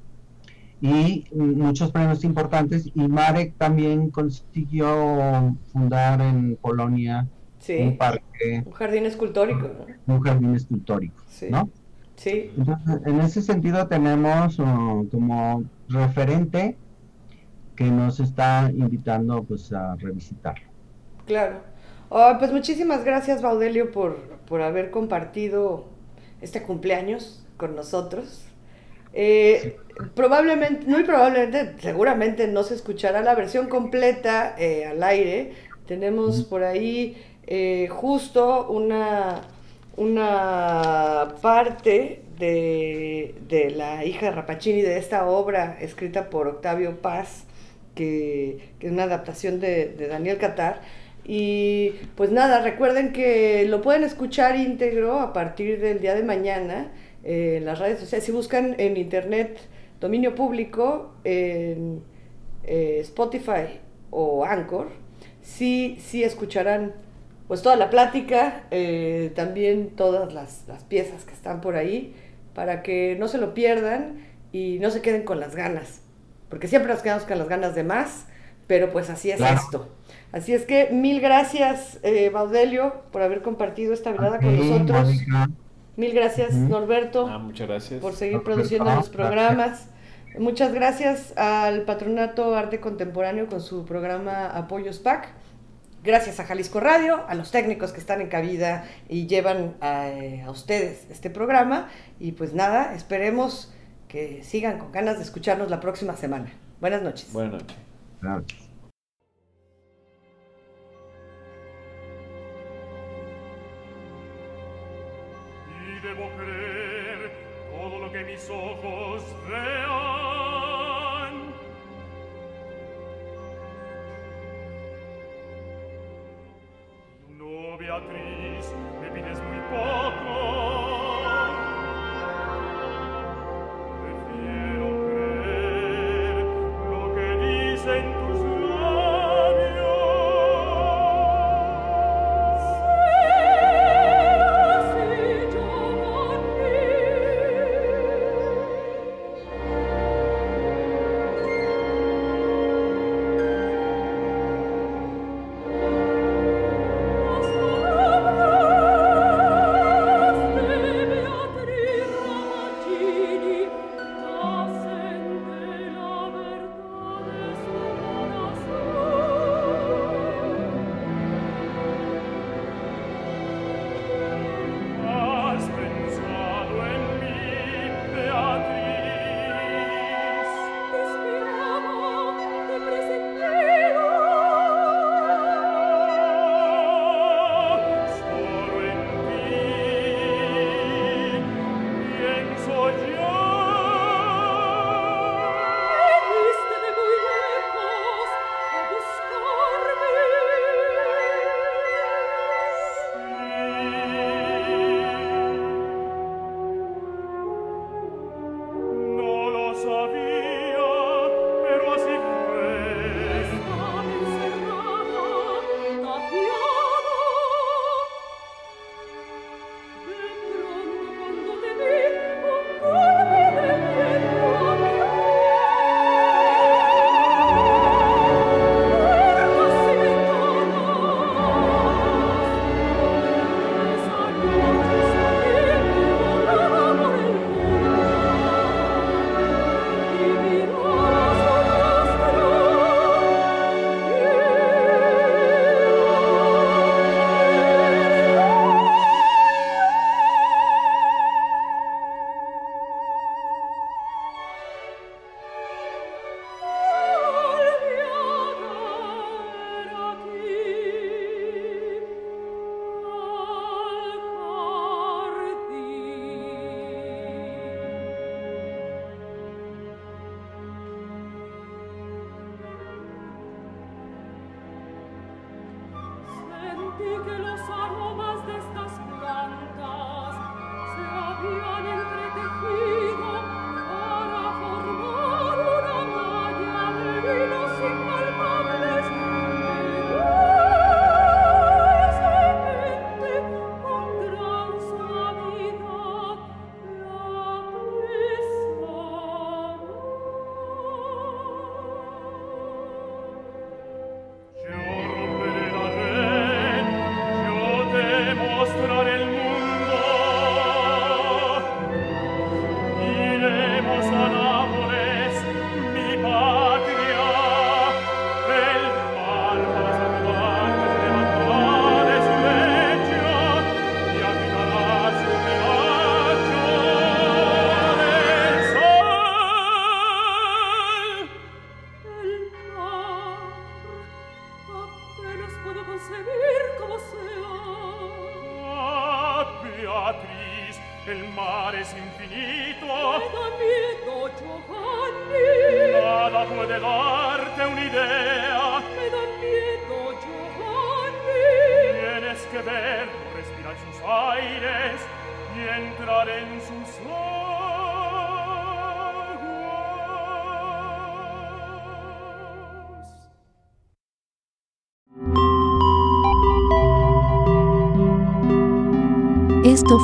y muchos premios importantes, y Marek también consiguió fundar en Polonia un parque, Un jardín escultórico, ¿no? un jardín escultórico, Sí. ¿no? Sí. Entonces, en ese sentido tenemos uh, como referente que nos está invitando pues a revisitarlo. Claro. Ah, pues muchísimas gracias, Baudelio, por, por haber compartido este cumpleaños con nosotros. Eh, probablemente, muy probablemente, seguramente no se escuchará la versión completa eh, al aire. Tenemos por ahí eh, justo una, una parte de, de la hija de Rapacini, de esta obra escrita por Octavio Paz, que, que es una adaptación de, de Daniel Catar. Y pues nada, recuerden que lo pueden escuchar íntegro a partir del día de mañana eh, en las redes sociales. Si buscan en internet dominio público, en eh, Spotify o Anchor, sí, sí escucharán pues toda la plática, eh, también todas las, las piezas que están por ahí, para que no se lo pierdan y no se queden con las ganas, porque siempre nos quedamos con las ganas de más, pero pues así es Claro. esto. Así es que mil gracias, eh, Baudelio, por haber compartido esta velada con nosotros. Mónica, Mil gracias. Norberto Ah, muchas gracias. por seguir Perfecto, produciendo los gracias. programas. Muchas gracias al Patronato Arte Contemporáneo con su programa Apoyos PAC. Gracias a Jalisco Radio, a los técnicos que están en cabida y llevan a, eh, a ustedes este programa. Y pues nada, esperemos que sigan con ganas de escucharnos la próxima semana. Buenas noches. Buenas noches. gracias. debo creer todo lo que mis ojos vean. No, Beatriz, me pides muy poco,